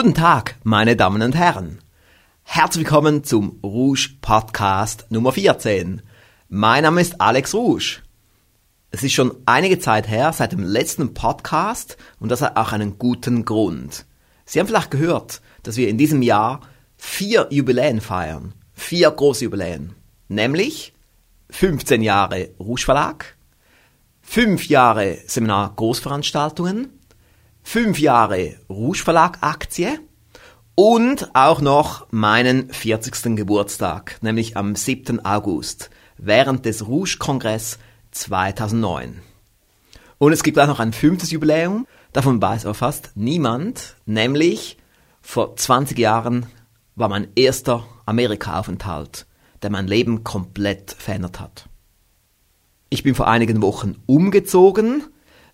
Guten Tag, meine Damen und Herren. Herzlich willkommen zum Rouge Podcast Nummer 14. Mein Name ist Alex Rouge. Es ist schon einige Zeit her seit dem letzten Podcast und das hat auch einen guten Grund. Sie haben vielleicht gehört, dass wir in diesem Jahr vier Jubiläen feiern. Vier große Jubiläen. Nämlich 15 Jahre Rouge Verlag, 5 Jahre Seminar Großveranstaltungen, 5 Jahre Rouge Verlag Aktie und auch noch meinen 40. Geburtstag, nämlich am 7. August, während des Rouge Kongress 2009. Und es gibt auch noch ein fünftes Jubiläum, davon weiß aber fast niemand, nämlich vor 20 Jahren war mein erster Amerika-Aufenthalt, der mein Leben komplett verändert hat. Ich bin vor einigen Wochen umgezogen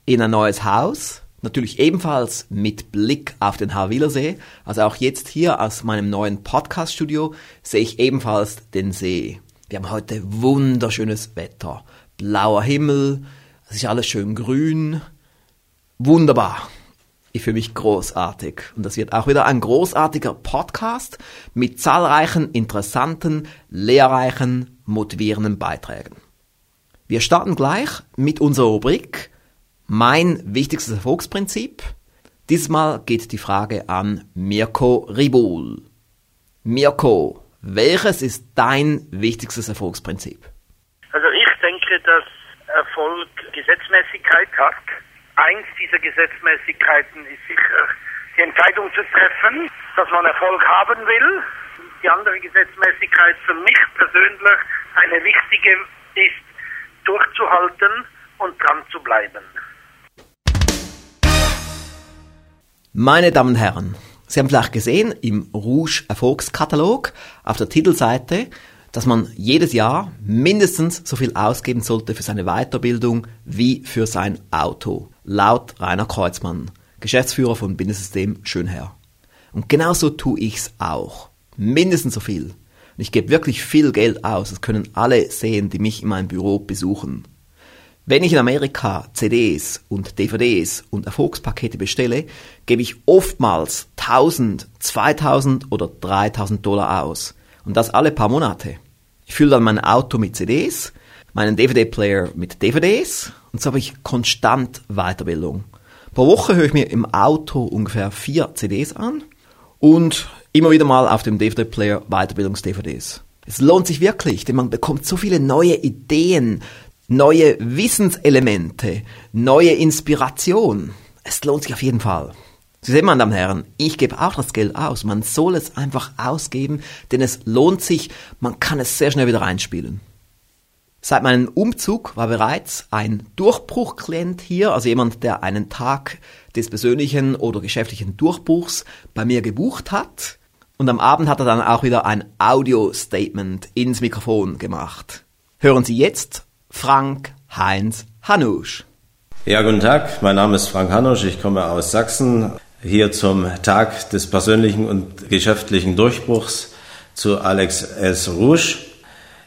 in ein neues Haus, natürlich ebenfalls mit Blick auf den Haarwillersee. Also auch jetzt hier aus meinem neuen Podcast-Studio sehe ich ebenfalls den See. Wir haben heute wunderschönes Wetter, blauer Himmel, es ist alles schön grün, wunderbar. Ich fühle mich großartig. Und das wird auch wieder ein großartiger Podcast mit zahlreichen interessanten, lehrreichen, motivierenden Beiträgen. Wir starten gleich mit unserer Rubrik Mein wichtigstes Erfolgsprinzip. Diesmal geht die Frage an Mirko Ribul. Mirko, welches ist dein wichtigstes Erfolgsprinzip? Also ich denke, dass Erfolg Gesetzmäßigkeit hat Eins dieser Gesetzmäßigkeiten ist sicher die Entscheidung zu treffen, dass man Erfolg haben will. Die andere Gesetzmäßigkeit für mich persönlich eine wichtige ist, durchzuhalten und dran zu bleiben. Meine Damen und Herren, Sie haben vielleicht gesehen im Rouge Erfolgskatalog auf der Titelseite, dass man jedes Jahr mindestens so viel ausgeben sollte für seine Weiterbildung wie für sein Auto laut Rainer Kreuzmann, Geschäftsführer von Bindesystem Schönherr. Und genauso tue ich's auch. Mindestens so viel. Und ich gebe wirklich viel Geld aus. Das können alle sehen, die mich in meinem Büro besuchen. Wenn ich in Amerika CDs und DVDs und Erfolgspakete bestelle, gebe ich oftmals 1000, 2000 oder 3000 Dollar aus. Und das alle paar Monate. Ich fülle dann mein Auto mit CDs, meinen DVD-Player mit DVDs und so habe ich konstant Weiterbildung. Pro Woche höre ich mir im Auto ungefähr vier CDs an und immer wieder mal auf dem DVD-Player Weiterbildungs-DVDs. Es lohnt sich wirklich, denn man bekommt so viele neue Ideen, neue Wissenselemente, neue Inspiration. Es lohnt sich auf jeden Fall. Sie sehen, meine Damen und Herren, ich gebe auch das Geld aus. Man soll es einfach ausgeben, denn es lohnt sich. Man kann es sehr schnell wieder reinspielen. Seit meinem Umzug war bereits ein Durchbruchklient hier, also jemand, der einen Tag des persönlichen oder geschäftlichen Durchbruchs bei mir gebucht hat. Und am Abend hat er dann auch wieder ein Audio-Statement ins Mikrofon gemacht. Hören Sie jetzt Frank Heinz Hanusch. Ja, guten Tag. Mein Name ist Frank Hanusch. Ich komme aus Sachsen. Hier zum Tag des persönlichen und geschäftlichen Durchbruchs zu Alex S. Rouge.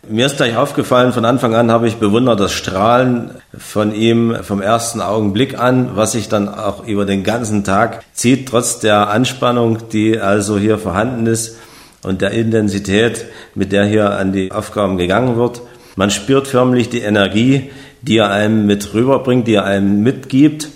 Mir ist gleich aufgefallen, von Anfang an habe ich bewundert das Strahlen von ihm vom ersten Augenblick an, was sich dann auch über den ganzen Tag zieht, trotz der Anspannung, die also hier vorhanden ist und der Intensität, mit der hier an die Aufgaben gegangen wird. Man spürt förmlich die Energie, die er einem mit rüberbringt, die er einem mitgibt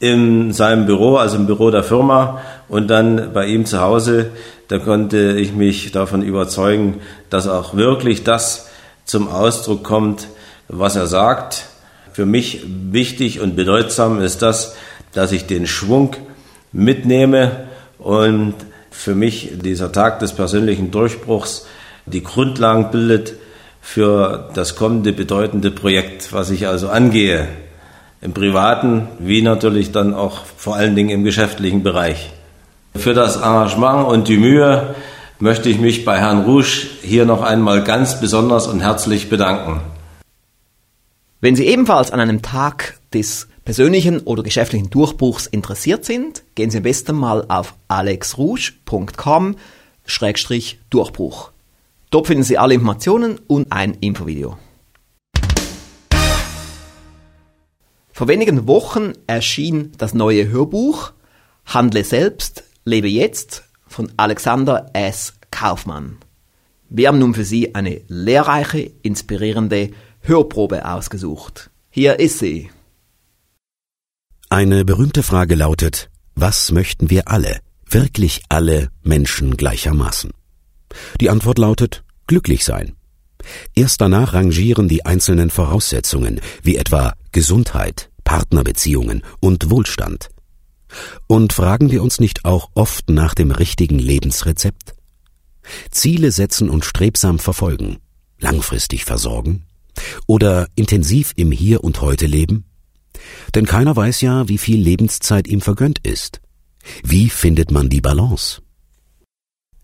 in seinem Büro, also im Büro der Firma und dann bei ihm zu Hause da konnte ich mich davon überzeugen, dass auch wirklich das zum Ausdruck kommt, was er sagt. Für mich wichtig und bedeutsam ist das, dass ich den Schwung mitnehme und für mich dieser Tag des persönlichen Durchbruchs die Grundlagen bildet für das kommende bedeutende Projekt, was ich also angehe, im privaten wie natürlich dann auch vor allen Dingen im geschäftlichen Bereich. Für das Engagement und die Mühe möchte ich mich bei Herrn Rouge hier noch einmal ganz besonders und herzlich bedanken. Wenn Sie ebenfalls an einem Tag des persönlichen oder geschäftlichen Durchbruchs interessiert sind, gehen Sie am besten mal auf alexrouge.com-durchbruch. Dort finden Sie alle Informationen und ein Infovideo. Vor wenigen Wochen erschien das neue Hörbuch Handle selbst, Lebe jetzt von Alexander S. Kaufmann. Wir haben nun für Sie eine lehrreiche, inspirierende Hörprobe ausgesucht. Hier ist sie. Eine berühmte Frage lautet, was möchten wir alle, wirklich alle Menschen gleichermaßen? Die Antwort lautet, glücklich sein. Erst danach rangieren die einzelnen Voraussetzungen, wie etwa Gesundheit, Partnerbeziehungen und Wohlstand. Und fragen wir uns nicht auch oft nach dem richtigen Lebensrezept? Ziele setzen und strebsam verfolgen, langfristig versorgen oder intensiv im Hier und heute leben? Denn keiner weiß ja, wie viel Lebenszeit ihm vergönnt ist. Wie findet man die Balance?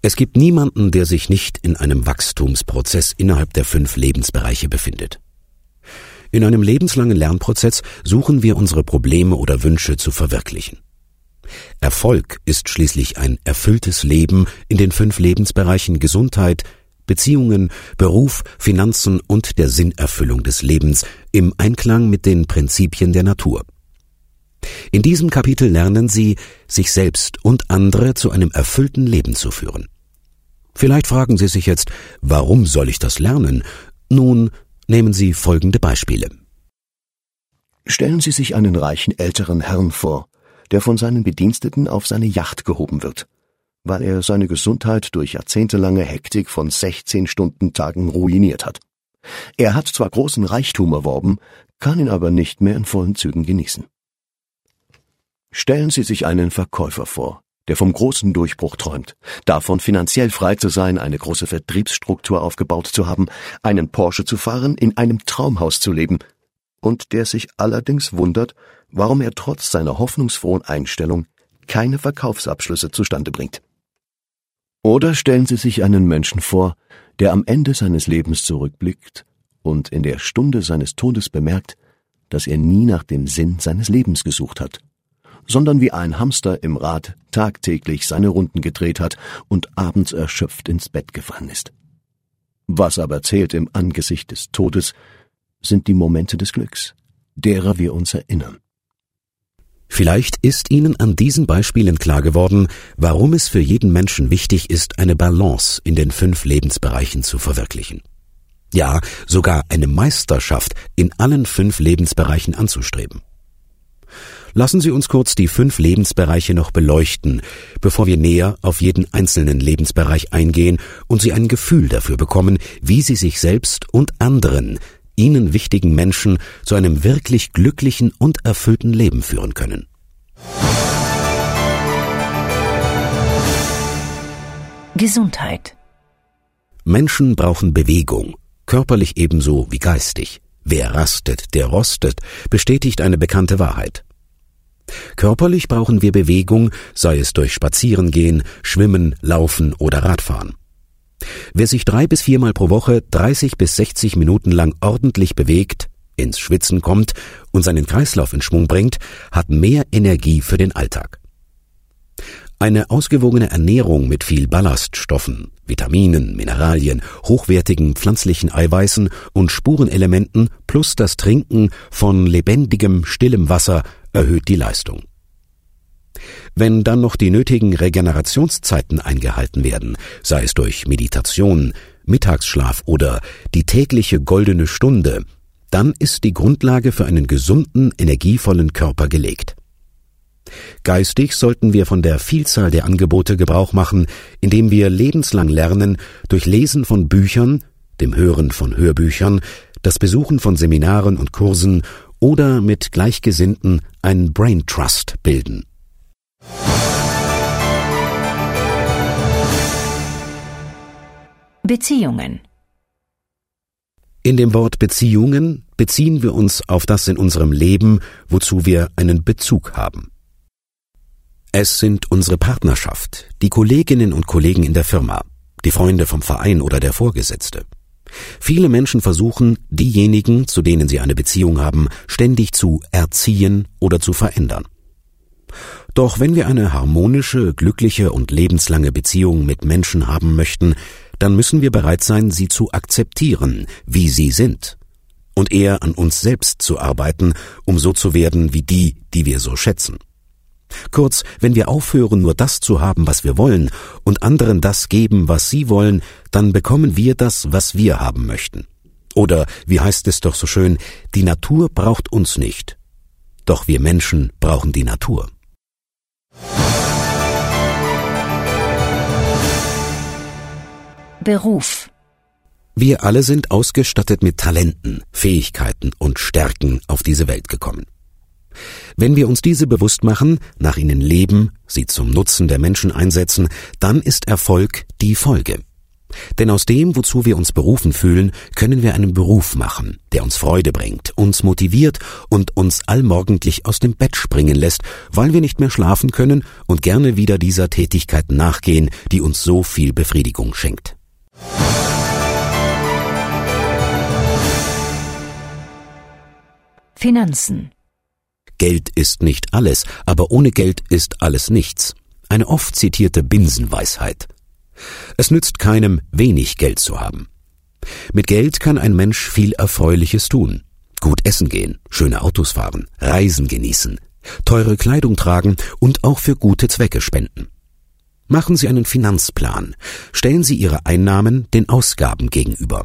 Es gibt niemanden, der sich nicht in einem Wachstumsprozess innerhalb der fünf Lebensbereiche befindet. In einem lebenslangen Lernprozess suchen wir unsere Probleme oder Wünsche zu verwirklichen. Erfolg ist schließlich ein erfülltes Leben in den fünf Lebensbereichen Gesundheit, Beziehungen, Beruf, Finanzen und der Sinnerfüllung des Lebens im Einklang mit den Prinzipien der Natur. In diesem Kapitel lernen Sie, sich selbst und andere zu einem erfüllten Leben zu führen. Vielleicht fragen Sie sich jetzt, warum soll ich das lernen? Nun, nehmen Sie folgende Beispiele. Stellen Sie sich einen reichen älteren Herrn vor, der von seinen Bediensteten auf seine Yacht gehoben wird, weil er seine Gesundheit durch jahrzehntelange Hektik von 16 Stunden Tagen ruiniert hat. Er hat zwar großen Reichtum erworben, kann ihn aber nicht mehr in vollen Zügen genießen. Stellen Sie sich einen Verkäufer vor, der vom großen Durchbruch träumt, davon finanziell frei zu sein, eine große Vertriebsstruktur aufgebaut zu haben, einen Porsche zu fahren, in einem Traumhaus zu leben, und der sich allerdings wundert, warum er trotz seiner hoffnungsfrohen Einstellung keine Verkaufsabschlüsse zustande bringt. Oder stellen Sie sich einen Menschen vor, der am Ende seines Lebens zurückblickt und in der Stunde seines Todes bemerkt, dass er nie nach dem Sinn seines Lebens gesucht hat sondern wie ein Hamster im Rad tagtäglich seine Runden gedreht hat und abends erschöpft ins Bett gefallen ist. Was aber zählt im Angesicht des Todes, sind die Momente des Glücks, derer wir uns erinnern. Vielleicht ist Ihnen an diesen Beispielen klar geworden, warum es für jeden Menschen wichtig ist, eine Balance in den fünf Lebensbereichen zu verwirklichen. Ja, sogar eine Meisterschaft in allen fünf Lebensbereichen anzustreben. Lassen Sie uns kurz die fünf Lebensbereiche noch beleuchten, bevor wir näher auf jeden einzelnen Lebensbereich eingehen und Sie ein Gefühl dafür bekommen, wie Sie sich selbst und anderen, Ihnen wichtigen Menschen zu einem wirklich glücklichen und erfüllten Leben führen können. Gesundheit Menschen brauchen Bewegung, körperlich ebenso wie geistig. Wer rastet, der rostet, bestätigt eine bekannte Wahrheit. Körperlich brauchen wir Bewegung, sei es durch Spazierengehen, Schwimmen, Laufen oder Radfahren. Wer sich drei bis viermal pro Woche 30 bis 60 Minuten lang ordentlich bewegt, ins Schwitzen kommt und seinen Kreislauf in Schwung bringt, hat mehr Energie für den Alltag. Eine ausgewogene Ernährung mit viel Ballaststoffen, Vitaminen, Mineralien, hochwertigen pflanzlichen Eiweißen und Spurenelementen plus das Trinken von lebendigem, stillem Wasser erhöht die Leistung. Wenn dann noch die nötigen Regenerationszeiten eingehalten werden, sei es durch Meditation, Mittagsschlaf oder die tägliche goldene Stunde, dann ist die Grundlage für einen gesunden, energievollen Körper gelegt. Geistig sollten wir von der Vielzahl der Angebote Gebrauch machen, indem wir lebenslang lernen durch Lesen von Büchern, dem Hören von Hörbüchern, das Besuchen von Seminaren und Kursen oder mit Gleichgesinnten ein Brain Trust bilden. Beziehungen In dem Wort Beziehungen beziehen wir uns auf das in unserem Leben, wozu wir einen Bezug haben. Es sind unsere Partnerschaft, die Kolleginnen und Kollegen in der Firma, die Freunde vom Verein oder der Vorgesetzte. Viele Menschen versuchen, diejenigen, zu denen sie eine Beziehung haben, ständig zu erziehen oder zu verändern. Doch wenn wir eine harmonische, glückliche und lebenslange Beziehung mit Menschen haben möchten, dann müssen wir bereit sein, sie zu akzeptieren, wie sie sind, und eher an uns selbst zu arbeiten, um so zu werden wie die, die wir so schätzen. Kurz, wenn wir aufhören, nur das zu haben, was wir wollen, und anderen das geben, was sie wollen, dann bekommen wir das, was wir haben möchten. Oder, wie heißt es doch so schön, die Natur braucht uns nicht. Doch wir Menschen brauchen die Natur. Beruf. Wir alle sind ausgestattet mit Talenten, Fähigkeiten und Stärken auf diese Welt gekommen. Wenn wir uns diese bewusst machen, nach ihnen leben, sie zum Nutzen der Menschen einsetzen, dann ist Erfolg die Folge. Denn aus dem, wozu wir uns berufen fühlen, können wir einen Beruf machen, der uns Freude bringt, uns motiviert und uns allmorgendlich aus dem Bett springen lässt, weil wir nicht mehr schlafen können und gerne wieder dieser Tätigkeit nachgehen, die uns so viel Befriedigung schenkt. Finanzen. Geld ist nicht alles, aber ohne Geld ist alles nichts. Eine oft zitierte Binsenweisheit. Es nützt keinem, wenig Geld zu haben. Mit Geld kann ein Mensch viel Erfreuliches tun. Gut essen gehen, schöne Autos fahren, Reisen genießen, teure Kleidung tragen und auch für gute Zwecke spenden. Machen Sie einen Finanzplan. Stellen Sie Ihre Einnahmen den Ausgaben gegenüber.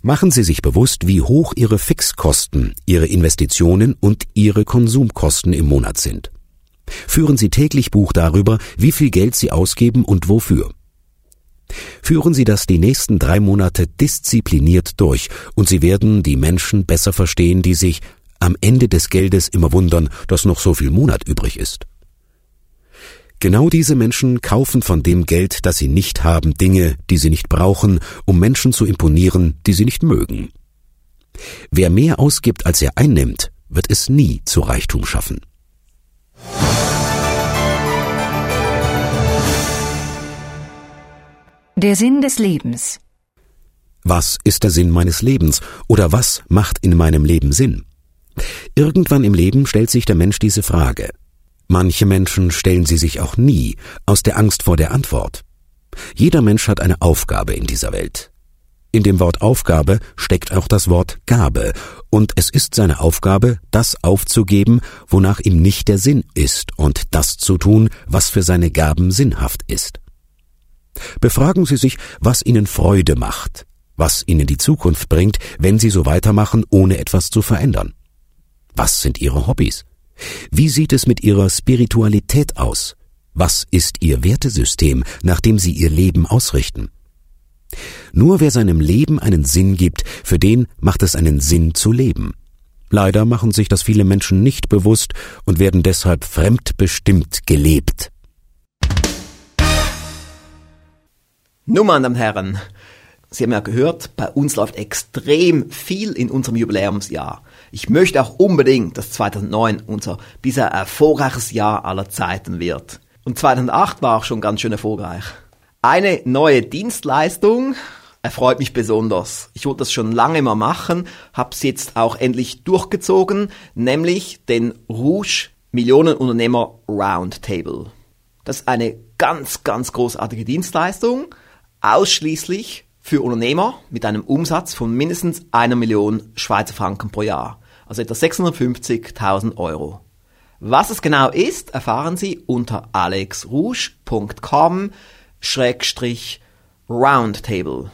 Machen Sie sich bewusst, wie hoch Ihre Fixkosten, Ihre Investitionen und Ihre Konsumkosten im Monat sind. Führen Sie täglich Buch darüber, wie viel Geld Sie ausgeben und wofür. Führen Sie das die nächsten drei Monate diszipliniert durch, und Sie werden die Menschen besser verstehen, die sich am Ende des Geldes immer wundern, dass noch so viel Monat übrig ist. Genau diese Menschen kaufen von dem Geld, das sie nicht haben, Dinge, die sie nicht brauchen, um Menschen zu imponieren, die sie nicht mögen. Wer mehr ausgibt, als er einnimmt, wird es nie zu Reichtum schaffen. Der Sinn des Lebens. Was ist der Sinn meines Lebens oder was macht in meinem Leben Sinn? Irgendwann im Leben stellt sich der Mensch diese Frage. Manche Menschen stellen sie sich auch nie, aus der Angst vor der Antwort. Jeder Mensch hat eine Aufgabe in dieser Welt. In dem Wort Aufgabe steckt auch das Wort Gabe, und es ist seine Aufgabe, das aufzugeben, wonach ihm nicht der Sinn ist, und das zu tun, was für seine Gaben sinnhaft ist. Befragen Sie sich, was Ihnen Freude macht, was Ihnen die Zukunft bringt, wenn Sie so weitermachen, ohne etwas zu verändern. Was sind Ihre Hobbys? Wie sieht es mit Ihrer Spiritualität aus? Was ist Ihr Wertesystem, nach dem Sie Ihr Leben ausrichten? Nur wer seinem Leben einen Sinn gibt, für den macht es einen Sinn zu leben. Leider machen sich das viele Menschen nicht bewusst und werden deshalb fremdbestimmt gelebt. Nun, meine Damen und Herren, Sie haben ja gehört, bei uns läuft extrem viel in unserem Jubiläumsjahr. Ich möchte auch unbedingt, dass 2009 unser bisher erfolgreiches Jahr aller Zeiten wird. Und 2008 war auch schon ganz schön erfolgreich. Eine neue Dienstleistung erfreut mich besonders. Ich wollte das schon lange mal machen, habe es jetzt auch endlich durchgezogen, nämlich den Rouge Millionenunternehmer Roundtable. Das ist eine ganz, ganz großartige Dienstleistung ausschließlich für Unternehmer mit einem Umsatz von mindestens einer Million Schweizer Franken pro Jahr, also etwa 650.000 Euro. Was es genau ist, erfahren Sie unter alexrouge.com-roundtable.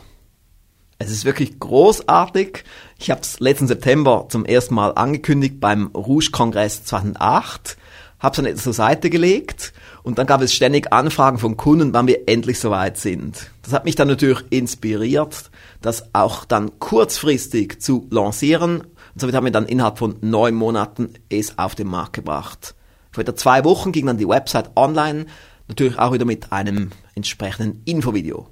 Es ist wirklich großartig. Ich habe es letzten September zum ersten Mal angekündigt beim Rouge-Kongress 2008, habe es dann zur Seite gelegt und dann gab es ständig Anfragen von Kunden, wann wir endlich soweit sind. Das hat mich dann natürlich inspiriert, das auch dann kurzfristig zu lancieren. Und somit haben wir dann innerhalb von neun Monaten es auf den Markt gebracht. Vor etwa zwei Wochen ging dann die Website online, natürlich auch wieder mit einem entsprechenden Infovideo.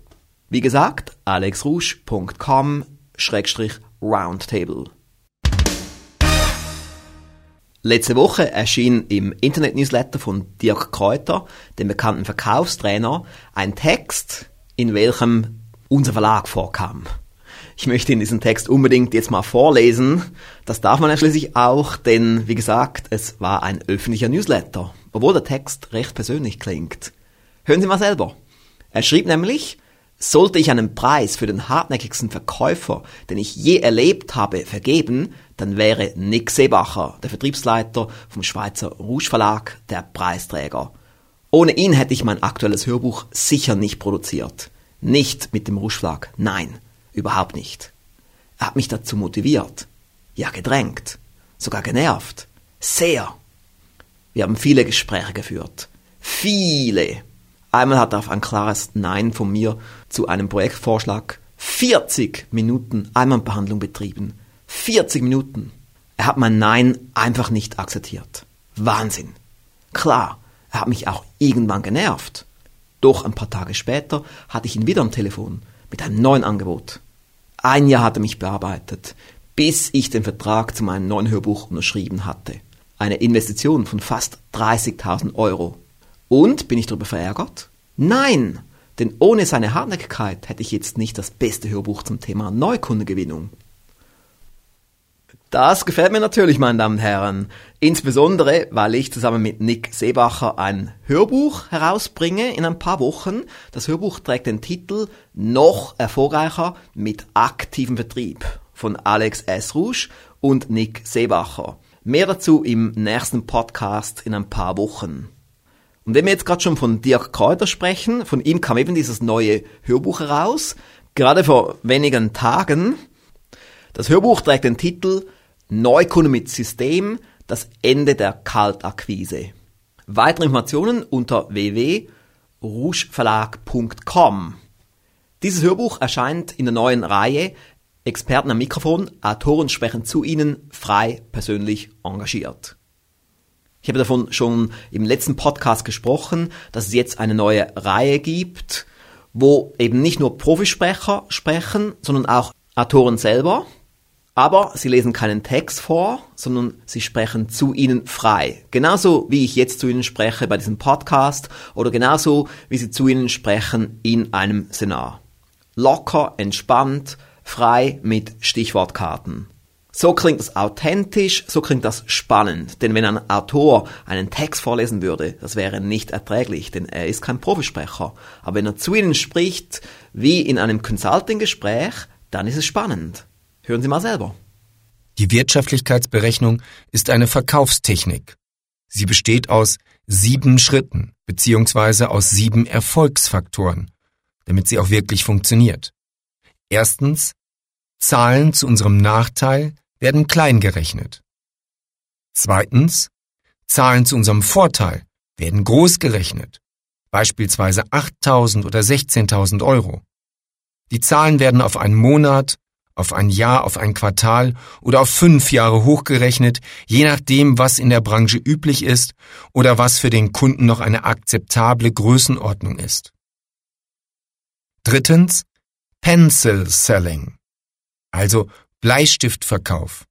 Wie gesagt, alexrouge.com-roundtable. Letzte Woche erschien im Internet-Newsletter von Dirk Kräuter, dem bekannten Verkaufstrainer, ein Text, in welchem unser Verlag vorkam. Ich möchte in diesen Text unbedingt jetzt mal vorlesen. Das darf man ja schließlich auch, denn wie gesagt, es war ein öffentlicher Newsletter, obwohl der Text recht persönlich klingt. Hören Sie mal selber. Er schrieb nämlich, Sollte ich einen Preis für den hartnäckigsten Verkäufer, den ich je erlebt habe, vergeben, dann wäre Nick Seebacher, der Vertriebsleiter vom Schweizer Rouge Verlag, der Preisträger. Ohne ihn hätte ich mein aktuelles Hörbuch sicher nicht produziert. Nicht mit dem Rouge Verlag, nein, überhaupt nicht. Er hat mich dazu motiviert, ja gedrängt, sogar genervt, sehr. Wir haben viele Gespräche geführt, viele. Einmal hat er auf ein klares Nein von mir zu einem Projektvorschlag 40 Minuten Einwandbehandlung betrieben. 40 Minuten. Er hat mein Nein einfach nicht akzeptiert. Wahnsinn. Klar, er hat mich auch irgendwann genervt. Doch ein paar Tage später hatte ich ihn wieder am Telefon mit einem neuen Angebot. Ein Jahr hat er mich bearbeitet, bis ich den Vertrag zu meinem neuen Hörbuch unterschrieben hatte. Eine Investition von fast 30.000 Euro. Und bin ich darüber verärgert? Nein, denn ohne seine Hartnäckigkeit hätte ich jetzt nicht das beste Hörbuch zum Thema Neukundengewinnung. Das gefällt mir natürlich, meine Damen und Herren. Insbesondere, weil ich zusammen mit Nick Seebacher ein Hörbuch herausbringe in ein paar Wochen. Das Hörbuch trägt den Titel Noch erfolgreicher mit aktivem Vertrieb von Alex S. Rouge und Nick Seebacher. Mehr dazu im nächsten Podcast in ein paar Wochen. Und wenn wir jetzt gerade schon von Dirk Kräuter sprechen, von ihm kam eben dieses neue Hörbuch heraus, gerade vor wenigen Tagen. Das Hörbuch trägt den Titel Neukunde mit System, das Ende der Kaltakquise. Weitere Informationen unter www.rougeverlag.com. Dieses Hörbuch erscheint in der neuen Reihe Experten am Mikrofon, Autoren sprechen zu Ihnen, frei, persönlich, engagiert. Ich habe davon schon im letzten Podcast gesprochen, dass es jetzt eine neue Reihe gibt, wo eben nicht nur Profisprecher sprechen, sondern auch Autoren selber. Aber sie lesen keinen Text vor, sondern sie sprechen zu ihnen frei. Genauso wie ich jetzt zu ihnen spreche bei diesem Podcast oder genauso wie sie zu ihnen sprechen in einem Seminar. Locker, entspannt, frei mit Stichwortkarten. So klingt es authentisch, so klingt das spannend. Denn wenn ein Autor einen Text vorlesen würde, das wäre nicht erträglich, denn er ist kein Profisprecher. Aber wenn er zu Ihnen spricht, wie in einem Consulting-Gespräch, dann ist es spannend. Hören Sie mal selber. Die Wirtschaftlichkeitsberechnung ist eine Verkaufstechnik. Sie besteht aus sieben Schritten beziehungsweise aus sieben Erfolgsfaktoren, damit sie auch wirklich funktioniert. Erstens Zahlen zu unserem Nachteil werden klein gerechnet. Zweitens Zahlen zu unserem Vorteil werden groß gerechnet, beispielsweise 8.000 oder 16.000 Euro. Die Zahlen werden auf einen Monat, auf ein Jahr, auf ein Quartal oder auf fünf Jahre hochgerechnet, je nachdem, was in der Branche üblich ist oder was für den Kunden noch eine akzeptable Größenordnung ist. Drittens Pencil Selling, also Bleistiftverkauf.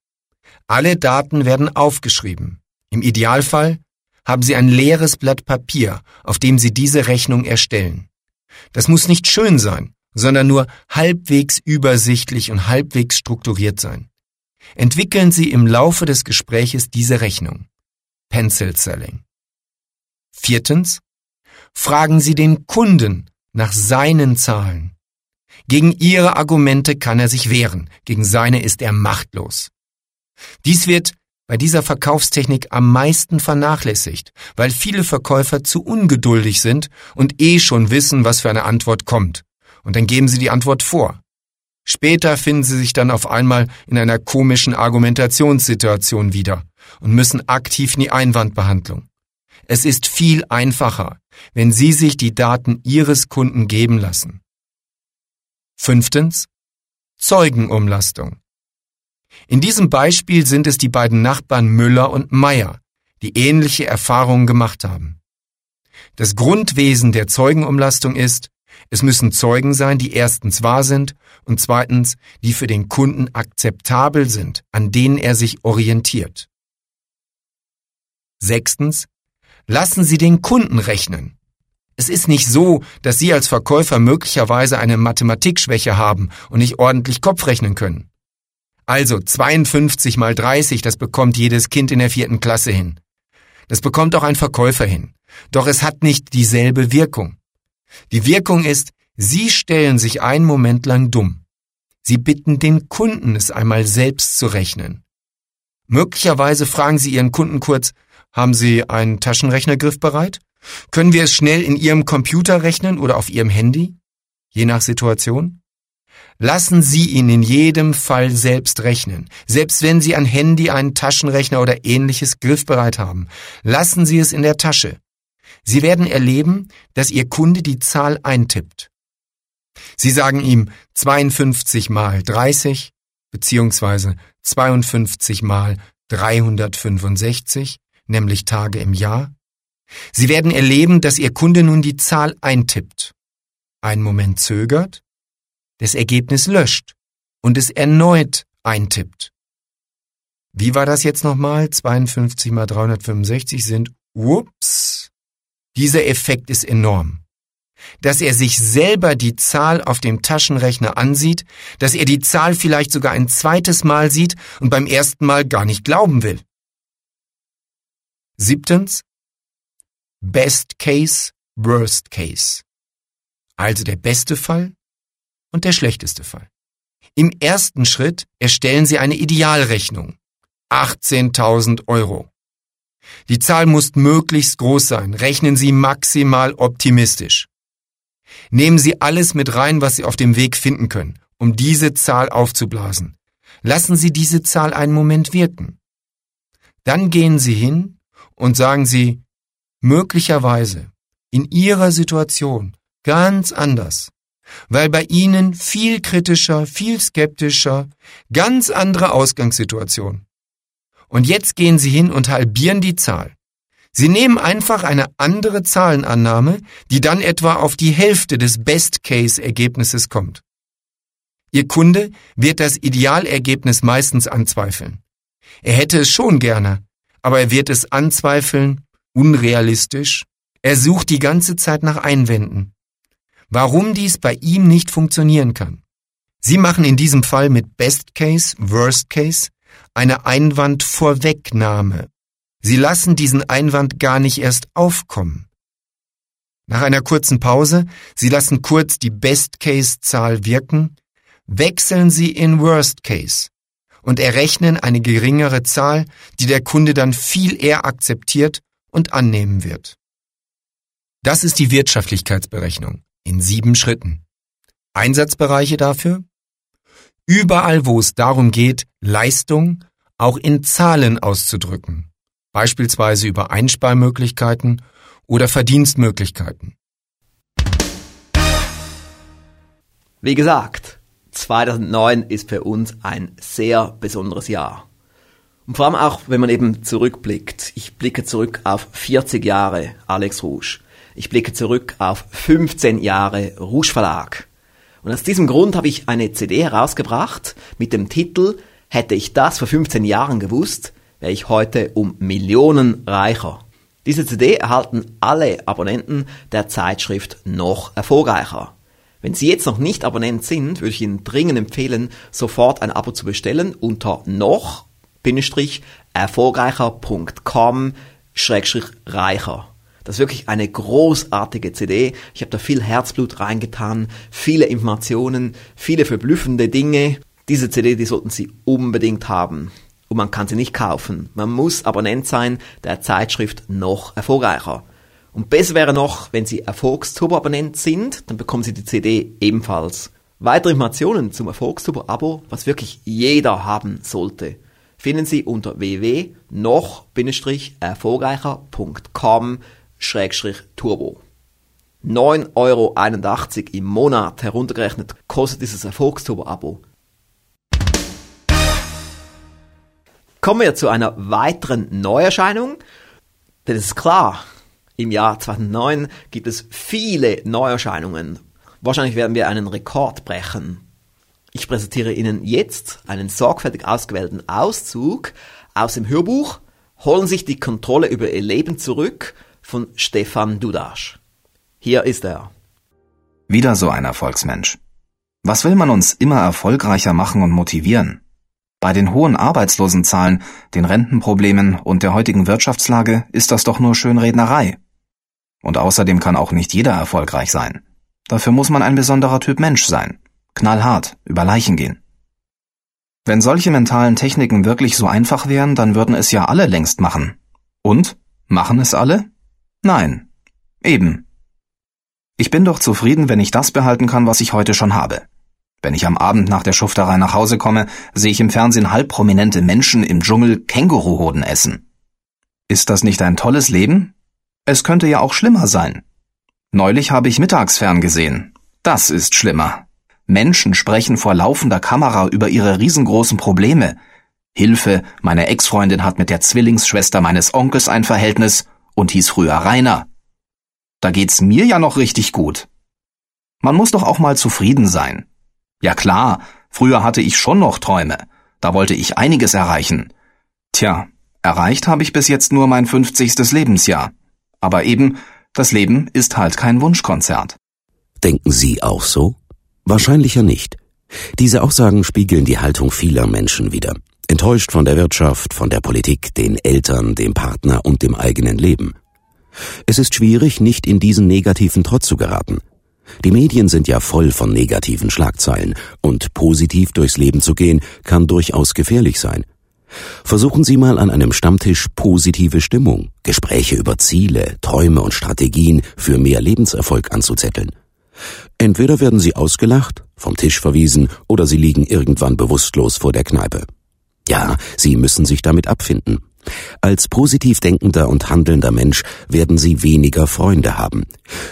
Alle Daten werden aufgeschrieben. Im Idealfall haben Sie ein leeres Blatt Papier, auf dem Sie diese Rechnung erstellen. Das muss nicht schön sein, sondern nur halbwegs übersichtlich und halbwegs strukturiert sein. Entwickeln Sie im Laufe des Gespräches diese Rechnung. Pencil Selling. Viertens. Fragen Sie den Kunden nach seinen Zahlen. Gegen ihre Argumente kann er sich wehren, gegen seine ist er machtlos. Dies wird bei dieser Verkaufstechnik am meisten vernachlässigt, weil viele Verkäufer zu ungeduldig sind und eh schon wissen, was für eine Antwort kommt. Und dann geben sie die Antwort vor. Später finden sie sich dann auf einmal in einer komischen Argumentationssituation wieder und müssen aktiv in die Einwandbehandlung. Es ist viel einfacher, wenn Sie sich die Daten Ihres Kunden geben lassen. Fünftens. Zeugenumlastung. In diesem Beispiel sind es die beiden Nachbarn Müller und Meyer, die ähnliche Erfahrungen gemacht haben. Das Grundwesen der Zeugenumlastung ist, es müssen Zeugen sein, die erstens wahr sind und zweitens, die für den Kunden akzeptabel sind, an denen er sich orientiert. Sechstens, lassen Sie den Kunden rechnen. Es ist nicht so, dass Sie als Verkäufer möglicherweise eine Mathematikschwäche haben und nicht ordentlich Kopf rechnen können. Also 52 mal 30, das bekommt jedes Kind in der vierten Klasse hin. Das bekommt auch ein Verkäufer hin. Doch es hat nicht dieselbe Wirkung. Die Wirkung ist, Sie stellen sich einen Moment lang dumm. Sie bitten den Kunden, es einmal selbst zu rechnen. Möglicherweise fragen Sie Ihren Kunden kurz, haben Sie einen Taschenrechnergriff bereit? Können wir es schnell in Ihrem Computer rechnen oder auf Ihrem Handy? Je nach Situation? Lassen Sie ihn in jedem Fall selbst rechnen, selbst wenn Sie ein Handy, einen Taschenrechner oder ähnliches griffbereit haben. Lassen Sie es in der Tasche. Sie werden erleben, dass Ihr Kunde die Zahl eintippt. Sie sagen ihm 52 mal 30 beziehungsweise 52 mal 365, nämlich Tage im Jahr. Sie werden erleben, dass Ihr Kunde nun die Zahl eintippt, einen Moment zögert, das Ergebnis löscht und es erneut eintippt. Wie war das jetzt nochmal? 52 mal 365 sind, ups. Dieser Effekt ist enorm dass er sich selber die Zahl auf dem Taschenrechner ansieht, dass er die Zahl vielleicht sogar ein zweites Mal sieht und beim ersten Mal gar nicht glauben will. Siebtens. Best Case, Worst Case. Also der beste Fall und der schlechteste Fall. Im ersten Schritt erstellen Sie eine Idealrechnung. 18.000 Euro. Die Zahl muss möglichst groß sein. Rechnen Sie maximal optimistisch. Nehmen Sie alles mit rein, was Sie auf dem Weg finden können, um diese Zahl aufzublasen. Lassen Sie diese Zahl einen Moment wirken. Dann gehen Sie hin und sagen Sie, möglicherweise in Ihrer Situation ganz anders, weil bei Ihnen viel kritischer, viel skeptischer, ganz andere Ausgangssituation. Und jetzt gehen Sie hin und halbieren die Zahl. Sie nehmen einfach eine andere Zahlenannahme, die dann etwa auf die Hälfte des Best-Case-Ergebnisses kommt. Ihr Kunde wird das Idealergebnis meistens anzweifeln. Er hätte es schon gerne, aber er wird es anzweifeln, unrealistisch. Er sucht die ganze Zeit nach Einwänden. Warum dies bei ihm nicht funktionieren kann. Sie machen in diesem Fall mit Best Case, Worst Case eine Einwandvorwegnahme. Sie lassen diesen Einwand gar nicht erst aufkommen. Nach einer kurzen Pause, Sie lassen kurz die Best-Case-Zahl wirken, wechseln Sie in Worst-Case und errechnen eine geringere Zahl, die der Kunde dann viel eher akzeptiert und annehmen wird. Das ist die Wirtschaftlichkeitsberechnung in sieben Schritten. Einsatzbereiche dafür? Überall, wo es darum geht, Leistung auch in Zahlen auszudrücken beispielsweise über Einsparmöglichkeiten oder Verdienstmöglichkeiten. Wie gesagt, 2009 ist für uns ein sehr besonderes Jahr. Und vor allem auch, wenn man eben zurückblickt. Ich blicke zurück auf 40 Jahre Alex Rouge. Ich blicke zurück auf 15 Jahre Rouge Verlag. Und aus diesem Grund habe ich eine CD herausgebracht mit dem Titel Hätte ich das vor 15 Jahren gewusst, wäre ich heute um Millionen reicher. Diese CD erhalten alle Abonnenten der Zeitschrift noch erfolgreicher. Wenn Sie jetzt noch nicht Abonnent sind, würde ich Ihnen dringend empfehlen, sofort ein Abo zu bestellen unter noch-erfolgreicher.com-reicher. Das ist wirklich eine großartige CD. Ich habe da viel Herzblut reingetan, viele Informationen, viele verblüffende Dinge. Diese CD, die sollten Sie unbedingt haben und man kann sie nicht kaufen. Man muss Abonnent sein der Zeitschrift noch erfolgreicher. Und besser wäre noch, wenn Sie Erfolgsturbo-Abonnent sind, dann bekommen Sie die CD ebenfalls. Weitere Informationen zum Erfolgsturbo-Abo, was wirklich jeder haben sollte, finden Sie unter www.noch-erfolgreicher.com-turbo. 9,81 Euro im Monat heruntergerechnet kostet dieses Erfolgsturbo-Abo. Kommen wir zu einer weiteren Neuerscheinung. Denn es ist klar, im Jahr 2009 gibt es viele Neuerscheinungen. Wahrscheinlich werden wir einen Rekord brechen. Ich präsentiere Ihnen jetzt einen sorgfältig ausgewählten Auszug aus dem Hörbuch Holen sich die Kontrolle über Ihr Leben zurück von Stefan Dudasch. Hier ist er. Wieder so ein Erfolgsmensch. Was will man uns immer erfolgreicher machen und motivieren? Bei den hohen Arbeitslosenzahlen, den Rentenproblemen und der heutigen Wirtschaftslage ist das doch nur Schönrednerei. Und außerdem kann auch nicht jeder erfolgreich sein. Dafür muss man ein besonderer Typ Mensch sein. Knallhart, über Leichen gehen. Wenn solche mentalen Techniken wirklich so einfach wären, dann würden es ja alle längst machen. Und? Machen es alle? Nein. Eben. Ich bin doch zufrieden, wenn ich das behalten kann, was ich heute schon habe. Wenn ich am Abend nach der Schufterei nach Hause komme, sehe ich im Fernsehen halbprominente Menschen im Dschungel Känguruhoden essen. Ist das nicht ein tolles Leben? Es könnte ja auch schlimmer sein. Neulich habe ich Mittagsfern gesehen. Das ist schlimmer. Menschen sprechen vor laufender Kamera über ihre riesengroßen Probleme. Hilfe, meine Ex-Freundin hat mit der Zwillingsschwester meines Onkels ein Verhältnis und hieß früher Rainer. Da geht's mir ja noch richtig gut. Man muss doch auch mal zufrieden sein. Ja klar, früher hatte ich schon noch Träume. Da wollte ich einiges erreichen. Tja, erreicht habe ich bis jetzt nur mein 50. Lebensjahr. Aber eben, das Leben ist halt kein Wunschkonzert. Denken Sie auch so? Wahrscheinlicher nicht. Diese Aussagen spiegeln die Haltung vieler Menschen wider. Enttäuscht von der Wirtschaft, von der Politik, den Eltern, dem Partner und dem eigenen Leben. Es ist schwierig, nicht in diesen negativen Trotz zu geraten. Die Medien sind ja voll von negativen Schlagzeilen, und positiv durchs Leben zu gehen, kann durchaus gefährlich sein. Versuchen Sie mal an einem Stammtisch positive Stimmung, Gespräche über Ziele, Träume und Strategien für mehr Lebenserfolg anzuzetteln. Entweder werden Sie ausgelacht, vom Tisch verwiesen oder Sie liegen irgendwann bewusstlos vor der Kneipe. Ja, Sie müssen sich damit abfinden. Als positiv denkender und handelnder Mensch werden Sie weniger Freunde haben.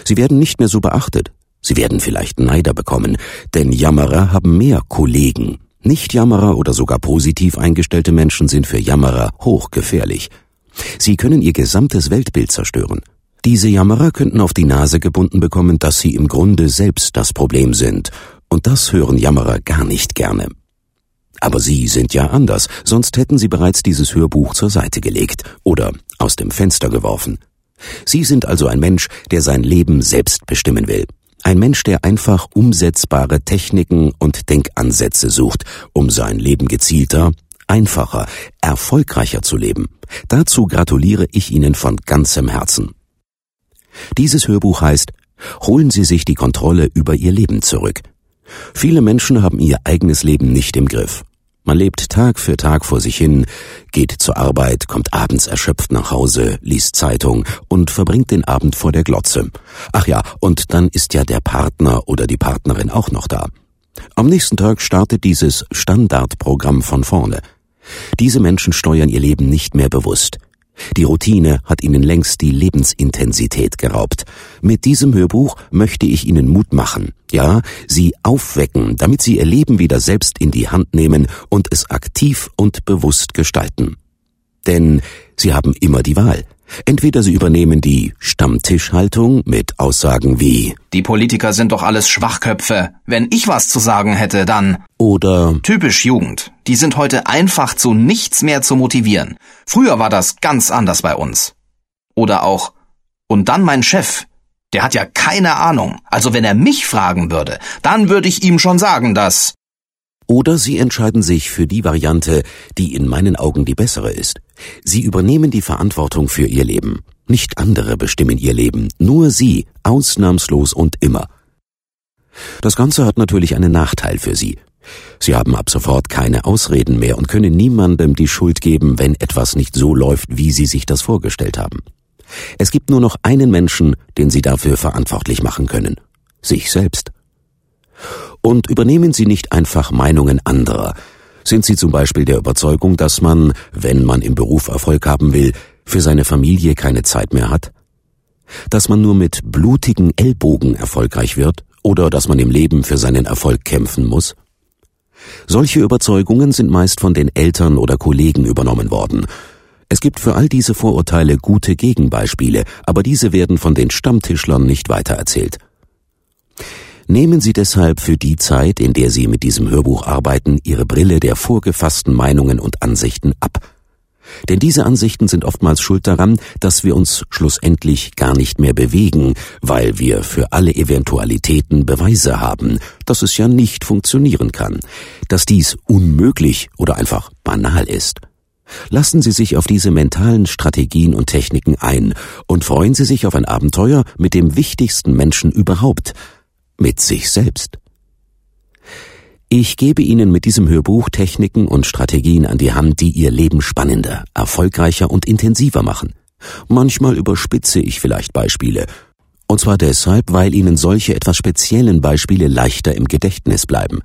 Sie werden nicht mehr so beachtet, Sie werden vielleicht Neider bekommen, denn Jammerer haben mehr Kollegen. Nicht-Jammerer oder sogar positiv eingestellte Menschen sind für Jammerer hochgefährlich. Sie können ihr gesamtes Weltbild zerstören. Diese Jammerer könnten auf die Nase gebunden bekommen, dass sie im Grunde selbst das Problem sind, und das hören Jammerer gar nicht gerne. Aber Sie sind ja anders, sonst hätten Sie bereits dieses Hörbuch zur Seite gelegt oder aus dem Fenster geworfen. Sie sind also ein Mensch, der sein Leben selbst bestimmen will. Ein Mensch, der einfach umsetzbare Techniken und Denkansätze sucht, um sein Leben gezielter, einfacher, erfolgreicher zu leben. Dazu gratuliere ich Ihnen von ganzem Herzen. Dieses Hörbuch heißt Holen Sie sich die Kontrolle über Ihr Leben zurück. Viele Menschen haben ihr eigenes Leben nicht im Griff. Man lebt Tag für Tag vor sich hin, geht zur Arbeit, kommt abends erschöpft nach Hause, liest Zeitung und verbringt den Abend vor der Glotze. Ach ja, und dann ist ja der Partner oder die Partnerin auch noch da. Am nächsten Tag startet dieses Standardprogramm von vorne. Diese Menschen steuern ihr Leben nicht mehr bewusst. Die Routine hat ihnen längst die Lebensintensität geraubt. Mit diesem Hörbuch möchte ich ihnen Mut machen, ja, sie aufwecken, damit sie ihr Leben wieder selbst in die Hand nehmen und es aktiv und bewusst gestalten. Denn sie haben immer die Wahl. Entweder sie übernehmen die Stammtischhaltung mit Aussagen wie Die Politiker sind doch alles Schwachköpfe. Wenn ich was zu sagen hätte, dann oder Typisch Jugend. Die sind heute einfach zu nichts mehr zu motivieren. Früher war das ganz anders bei uns. Oder auch Und dann mein Chef. Der hat ja keine Ahnung. Also wenn er mich fragen würde, dann würde ich ihm schon sagen, dass oder sie entscheiden sich für die Variante, die in meinen Augen die bessere ist. Sie übernehmen die Verantwortung für ihr Leben. Nicht andere bestimmen ihr Leben, nur sie, ausnahmslos und immer. Das Ganze hat natürlich einen Nachteil für sie. Sie haben ab sofort keine Ausreden mehr und können niemandem die Schuld geben, wenn etwas nicht so läuft, wie sie sich das vorgestellt haben. Es gibt nur noch einen Menschen, den sie dafür verantwortlich machen können. Sich selbst. Und übernehmen Sie nicht einfach Meinungen anderer. Sind Sie zum Beispiel der Überzeugung, dass man, wenn man im Beruf Erfolg haben will, für seine Familie keine Zeit mehr hat? Dass man nur mit blutigen Ellbogen erfolgreich wird oder dass man im Leben für seinen Erfolg kämpfen muss? Solche Überzeugungen sind meist von den Eltern oder Kollegen übernommen worden. Es gibt für all diese Vorurteile gute Gegenbeispiele, aber diese werden von den Stammtischlern nicht weitererzählt. Nehmen Sie deshalb für die Zeit, in der Sie mit diesem Hörbuch arbeiten, Ihre Brille der vorgefassten Meinungen und Ansichten ab. Denn diese Ansichten sind oftmals schuld daran, dass wir uns schlussendlich gar nicht mehr bewegen, weil wir für alle Eventualitäten Beweise haben, dass es ja nicht funktionieren kann, dass dies unmöglich oder einfach banal ist. Lassen Sie sich auf diese mentalen Strategien und Techniken ein und freuen Sie sich auf ein Abenteuer mit dem wichtigsten Menschen überhaupt, mit sich selbst. Ich gebe Ihnen mit diesem Hörbuch Techniken und Strategien an die Hand, die Ihr Leben spannender, erfolgreicher und intensiver machen. Manchmal überspitze ich vielleicht Beispiele, und zwar deshalb, weil Ihnen solche etwas speziellen Beispiele leichter im Gedächtnis bleiben.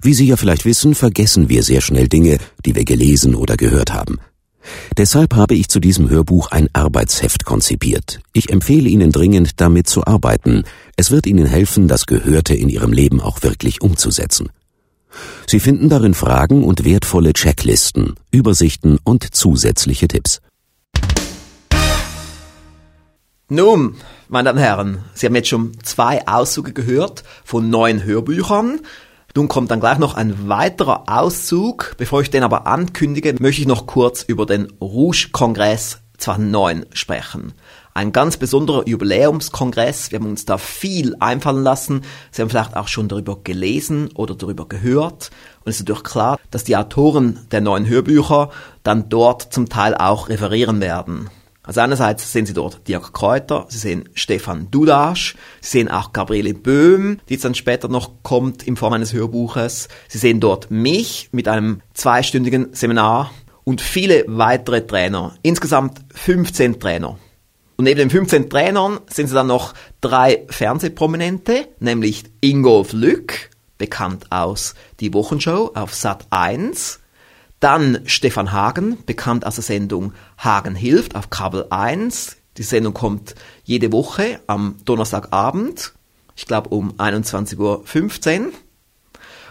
Wie Sie ja vielleicht wissen, vergessen wir sehr schnell Dinge, die wir gelesen oder gehört haben. Deshalb habe ich zu diesem Hörbuch ein Arbeitsheft konzipiert. Ich empfehle Ihnen dringend, damit zu arbeiten. Es wird Ihnen helfen, das Gehörte in Ihrem Leben auch wirklich umzusetzen. Sie finden darin Fragen und wertvolle Checklisten, Übersichten und zusätzliche Tipps. Nun, meine Damen und Herren, Sie haben jetzt schon zwei Auszüge gehört von neuen Hörbüchern. Nun kommt dann gleich noch ein weiterer Auszug. Bevor ich den aber ankündige, möchte ich noch kurz über den Rouge-Kongress 2009 sprechen. Ein ganz besonderer Jubiläumskongress. Wir haben uns da viel einfallen lassen. Sie haben vielleicht auch schon darüber gelesen oder darüber gehört. Und es ist natürlich klar, dass die Autoren der neuen Hörbücher dann dort zum Teil auch referieren werden. Also einerseits sehen Sie dort Dirk Kräuter, Sie sehen Stefan Dudasch, Sie sehen auch Gabriele Böhm, die dann später noch kommt in Form eines Hörbuches. Sie sehen dort mich mit einem zweistündigen Seminar und viele weitere Trainer. Insgesamt 15 Trainer. Und neben den 15 Trainern sind es dann noch drei Fernsehprominente, nämlich Ingolf Lück, bekannt aus Die Wochenshow auf Sat 1, dann Stefan Hagen, bekannt aus der Sendung Hagen hilft auf Kabel 1. Die Sendung kommt jede Woche am Donnerstagabend, ich glaube um 21.15 Uhr.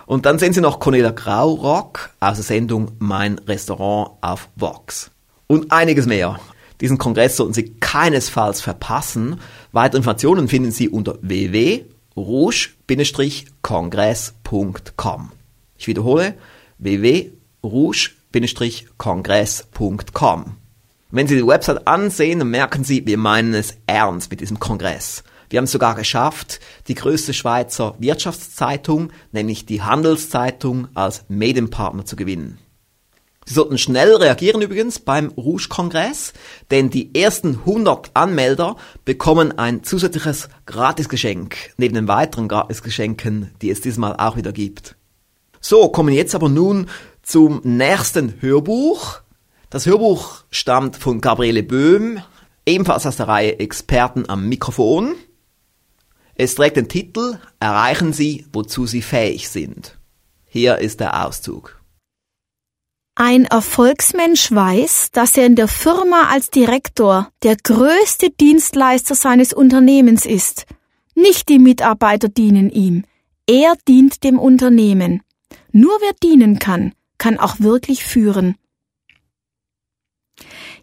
Und dann sehen Sie noch Cornelia Graurock aus der Sendung Mein Restaurant auf Vox. Und einiges mehr. Diesen Kongress sollten Sie keinesfalls verpassen. Weitere Informationen finden Sie unter www.rouge-kongress.com. Ich wiederhole www rouge-kongress.com. Wenn Sie die Website ansehen, dann merken Sie, wir meinen es ernst mit diesem Kongress. Wir haben es sogar geschafft, die größte Schweizer Wirtschaftszeitung, nämlich die Handelszeitung, als Medienpartner zu gewinnen. Sie sollten schnell reagieren übrigens beim Rouge-Kongress, denn die ersten 100 Anmelder bekommen ein zusätzliches Gratisgeschenk, neben den weiteren Gratisgeschenken, die es diesmal auch wieder gibt. So, kommen jetzt aber nun zum nächsten Hörbuch. Das Hörbuch stammt von Gabriele Böhm, ebenfalls aus der Reihe Experten am Mikrofon. Es trägt den Titel Erreichen Sie, wozu Sie fähig sind. Hier ist der Auszug. Ein Erfolgsmensch weiß, dass er in der Firma als Direktor der größte Dienstleister seines Unternehmens ist. Nicht die Mitarbeiter dienen ihm, er dient dem Unternehmen. Nur wer dienen kann, kann auch wirklich führen.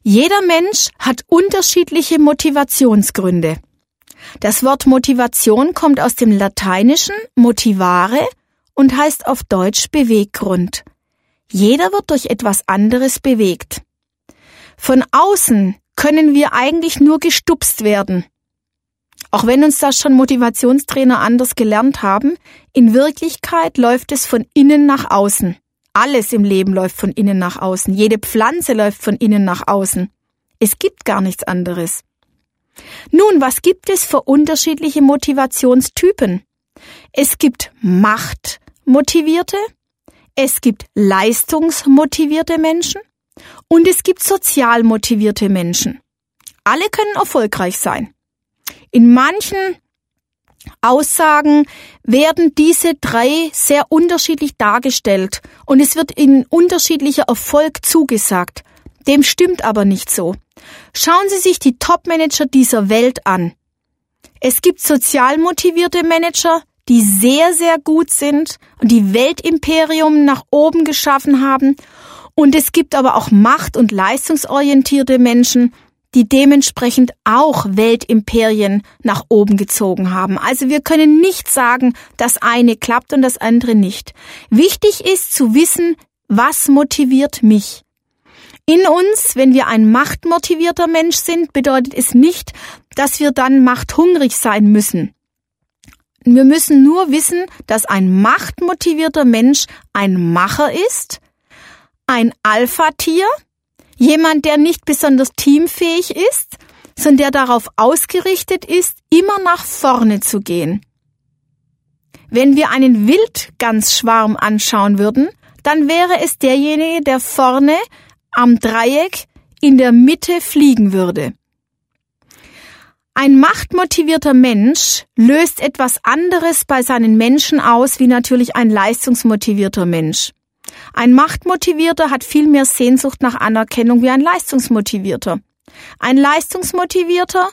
Jeder Mensch hat unterschiedliche Motivationsgründe. Das Wort Motivation kommt aus dem Lateinischen motivare und heißt auf Deutsch Beweggrund. Jeder wird durch etwas anderes bewegt. Von außen können wir eigentlich nur gestupst werden. Auch wenn uns das schon Motivationstrainer anders gelernt haben, in Wirklichkeit läuft es von innen nach außen. Alles im Leben läuft von innen nach außen. Jede Pflanze läuft von innen nach außen. Es gibt gar nichts anderes. Nun, was gibt es für unterschiedliche Motivationstypen? Es gibt machtmotivierte, es gibt leistungsmotivierte Menschen und es gibt sozial motivierte Menschen. Alle können erfolgreich sein. In manchen Aussagen werden diese drei sehr unterschiedlich dargestellt und es wird ihnen unterschiedlicher Erfolg zugesagt. Dem stimmt aber nicht so. Schauen Sie sich die Top-Manager dieser Welt an. Es gibt sozial motivierte Manager, die sehr, sehr gut sind und die Weltimperium nach oben geschaffen haben. Und es gibt aber auch macht- und leistungsorientierte Menschen, die dementsprechend auch Weltimperien nach oben gezogen haben. Also wir können nicht sagen, das eine klappt und das andere nicht. Wichtig ist zu wissen, was motiviert mich. In uns, wenn wir ein machtmotivierter Mensch sind, bedeutet es nicht, dass wir dann machthungrig sein müssen. Wir müssen nur wissen, dass ein machtmotivierter Mensch ein Macher ist, ein Alpha-Tier, Jemand, der nicht besonders teamfähig ist, sondern der darauf ausgerichtet ist, immer nach vorne zu gehen. Wenn wir einen Wildgansschwarm anschauen würden, dann wäre es derjenige, der vorne am Dreieck in der Mitte fliegen würde. Ein machtmotivierter Mensch löst etwas anderes bei seinen Menschen aus wie natürlich ein leistungsmotivierter Mensch. Ein Machtmotivierter hat viel mehr Sehnsucht nach Anerkennung wie ein Leistungsmotivierter. Ein Leistungsmotivierter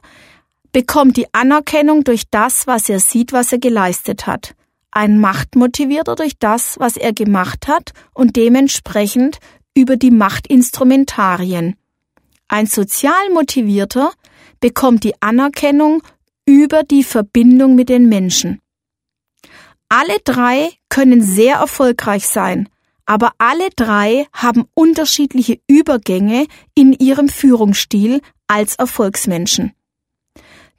bekommt die Anerkennung durch das, was er sieht, was er geleistet hat. Ein Machtmotivierter durch das, was er gemacht hat und dementsprechend über die Machtinstrumentarien. Ein sozial motivierter bekommt die Anerkennung über die Verbindung mit den Menschen. Alle drei können sehr erfolgreich sein, aber alle drei haben unterschiedliche Übergänge in ihrem Führungsstil als Erfolgsmenschen.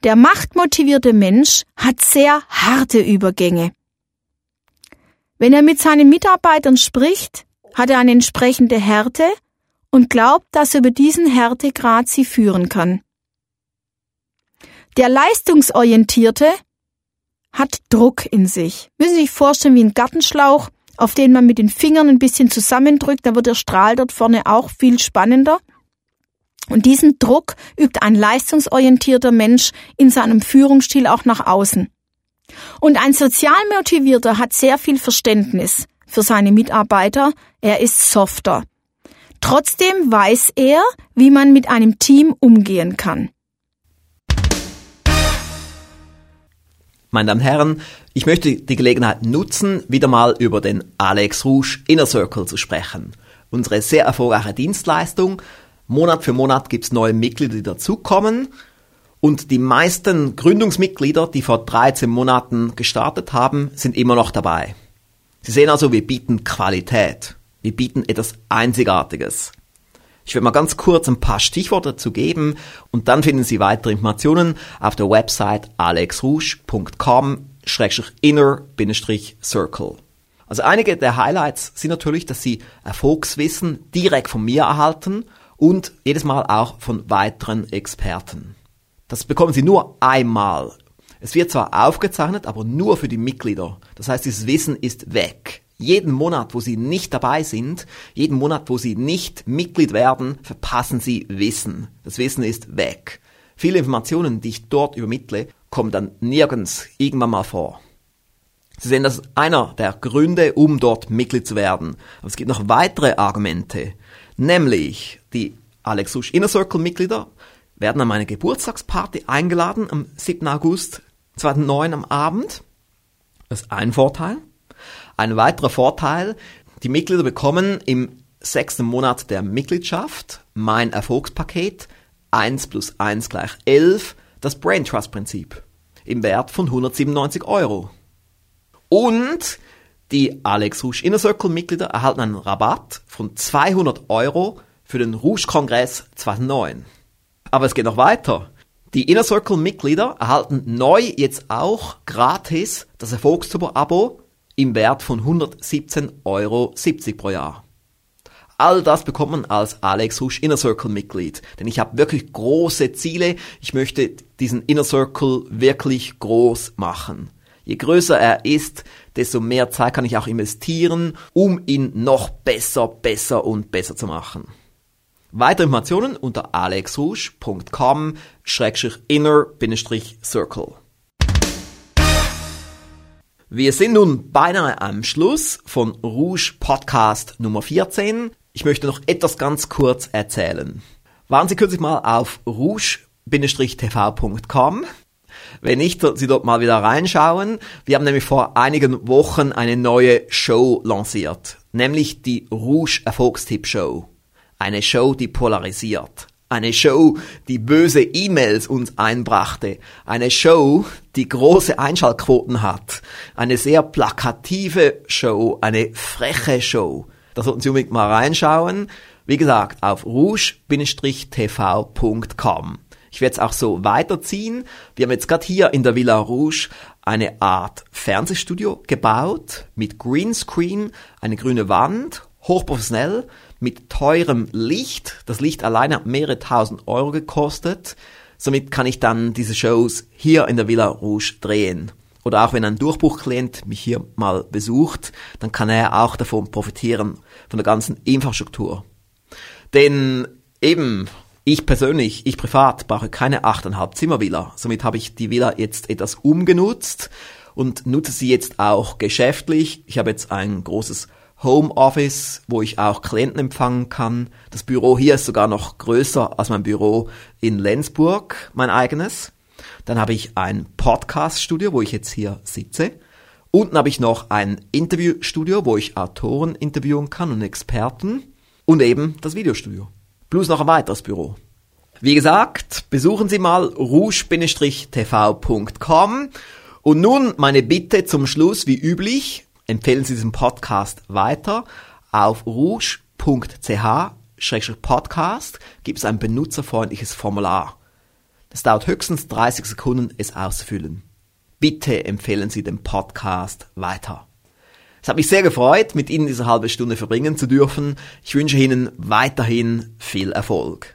Der machtmotivierte Mensch hat sehr harte Übergänge. Wenn er mit seinen Mitarbeitern spricht, hat er eine entsprechende Härte und glaubt, dass er über diesen Härtegrad sie führen kann. Der Leistungsorientierte hat Druck in sich. Müssen Sie sich vorstellen wie ein Gartenschlauch, auf den man mit den Fingern ein bisschen zusammendrückt, da wird der Strahl dort vorne auch viel spannender. Und diesen Druck übt ein leistungsorientierter Mensch in seinem Führungsstil auch nach außen. Und ein sozial motivierter hat sehr viel Verständnis für seine Mitarbeiter, er ist softer. Trotzdem weiß er, wie man mit einem Team umgehen kann. Meine Damen und Herren, ich möchte die Gelegenheit nutzen, wieder mal über den Alex Rouge Inner Circle zu sprechen. Unsere sehr erfolgreiche Dienstleistung. Monat für Monat gibt es neue Mitglieder, die dazukommen. Und die meisten Gründungsmitglieder, die vor 13 Monaten gestartet haben, sind immer noch dabei. Sie sehen also, wir bieten Qualität. Wir bieten etwas Einzigartiges. Ich werde mal ganz kurz ein paar Stichworte dazu geben und dann finden Sie weitere Informationen auf der Website alexrouge.com-inner-circle. Also einige der Highlights sind natürlich, dass Sie Erfolgswissen direkt von mir erhalten und jedes Mal auch von weiteren Experten. Das bekommen Sie nur einmal. Es wird zwar aufgezeichnet, aber nur für die Mitglieder. Das heißt, dieses Wissen ist weg. Jeden Monat, wo Sie nicht dabei sind, jeden Monat, wo Sie nicht Mitglied werden, verpassen Sie Wissen. Das Wissen ist weg. Viele Informationen, die ich dort übermittle, kommen dann nirgends irgendwann mal vor. Sie sehen, das ist einer der Gründe, um dort Mitglied zu werden. Aber es gibt noch weitere Argumente. Nämlich, die Alex Susch Inner Circle Mitglieder werden an meine Geburtstagsparty eingeladen am 7. August 2009 am Abend. Das ist ein Vorteil. Ein weiterer Vorteil, die Mitglieder bekommen im sechsten Monat der Mitgliedschaft mein Erfolgspaket 1 plus 1 gleich 11, das Brain Trust Prinzip, im Wert von 197 Euro. Und die Alex Rouge Inner Circle Mitglieder erhalten einen Rabatt von 200 Euro für den Rouge Kongress 2009. Aber es geht noch weiter. Die Inner Circle Mitglieder erhalten neu jetzt auch gratis das Erfolgstuber-Abo im Wert von 117,70 Euro pro Jahr. All das bekommt man als Alex Husch Inner Circle Mitglied. Denn ich habe wirklich große Ziele. Ich möchte diesen Inner Circle wirklich groß machen. Je größer er ist, desto mehr Zeit kann ich auch investieren, um ihn noch besser, besser und besser zu machen. Weitere Informationen unter alexrouge.com-inner-circle. Wir sind nun beinahe am Schluss von Rouge Podcast Nummer 14. Ich möchte noch etwas ganz kurz erzählen. Waren Sie kürzlich mal auf rouge-tv.com? Wenn nicht, sollten Sie dort mal wieder reinschauen. Wir haben nämlich vor einigen Wochen eine neue Show lanciert, nämlich die Rouge Erfolgstipp Show. Eine Show, die polarisiert. Eine Show, die böse E-Mails uns einbrachte. Eine Show, die große Einschaltquoten hat. Eine sehr plakative Show, eine freche Show. Da sollten Sie unbedingt mal reinschauen. Wie gesagt, auf rouge-tv.com. Ich werde es auch so weiterziehen. Wir haben jetzt gerade hier in der Villa Rouge eine Art Fernsehstudio gebaut mit Greenscreen, eine grüne Wand, hochprofessionell mit teurem Licht. Das Licht alleine hat mehrere tausend Euro gekostet. Somit kann ich dann diese Shows hier in der Villa Rouge drehen. oder auch wenn ein Durchbruchklient mich hier mal besucht, dann kann er auch davon profitieren, von der ganzen Infrastruktur. Denn eben, ich persönlich, ich privat brauche keine 8,5 Zimmer Villa. Somit habe ich die Villa jetzt etwas umgenutzt und nutze sie jetzt auch geschäftlich. Ich habe jetzt ein großes Homeoffice, wo ich auch Klienten empfangen kann. Das Büro hier ist sogar noch größer als mein Büro in Lenzburg, mein eigenes. Dann habe ich ein Podcast-Studio, wo ich jetzt hier sitze. Unten habe ich noch ein Interviewstudio, wo ich Autoren interviewen kann und Experten. Und eben das Videostudio. Plus noch ein weiteres Büro. Wie gesagt, besuchen Sie mal rouge-tv.com. Und nun meine Bitte zum Schluss, wie üblich, empfehlen Sie diesen Podcast weiter. Auf rouge.ch-podcast gibt es ein benutzerfreundliches Formular. Es dauert höchstens 30 Sekunden, es auszufüllen. Bitte empfehlen Sie den Podcast weiter. Es hat mich sehr gefreut, mit Ihnen diese halbe Stunde verbringen zu dürfen. Ich wünsche Ihnen weiterhin viel Erfolg.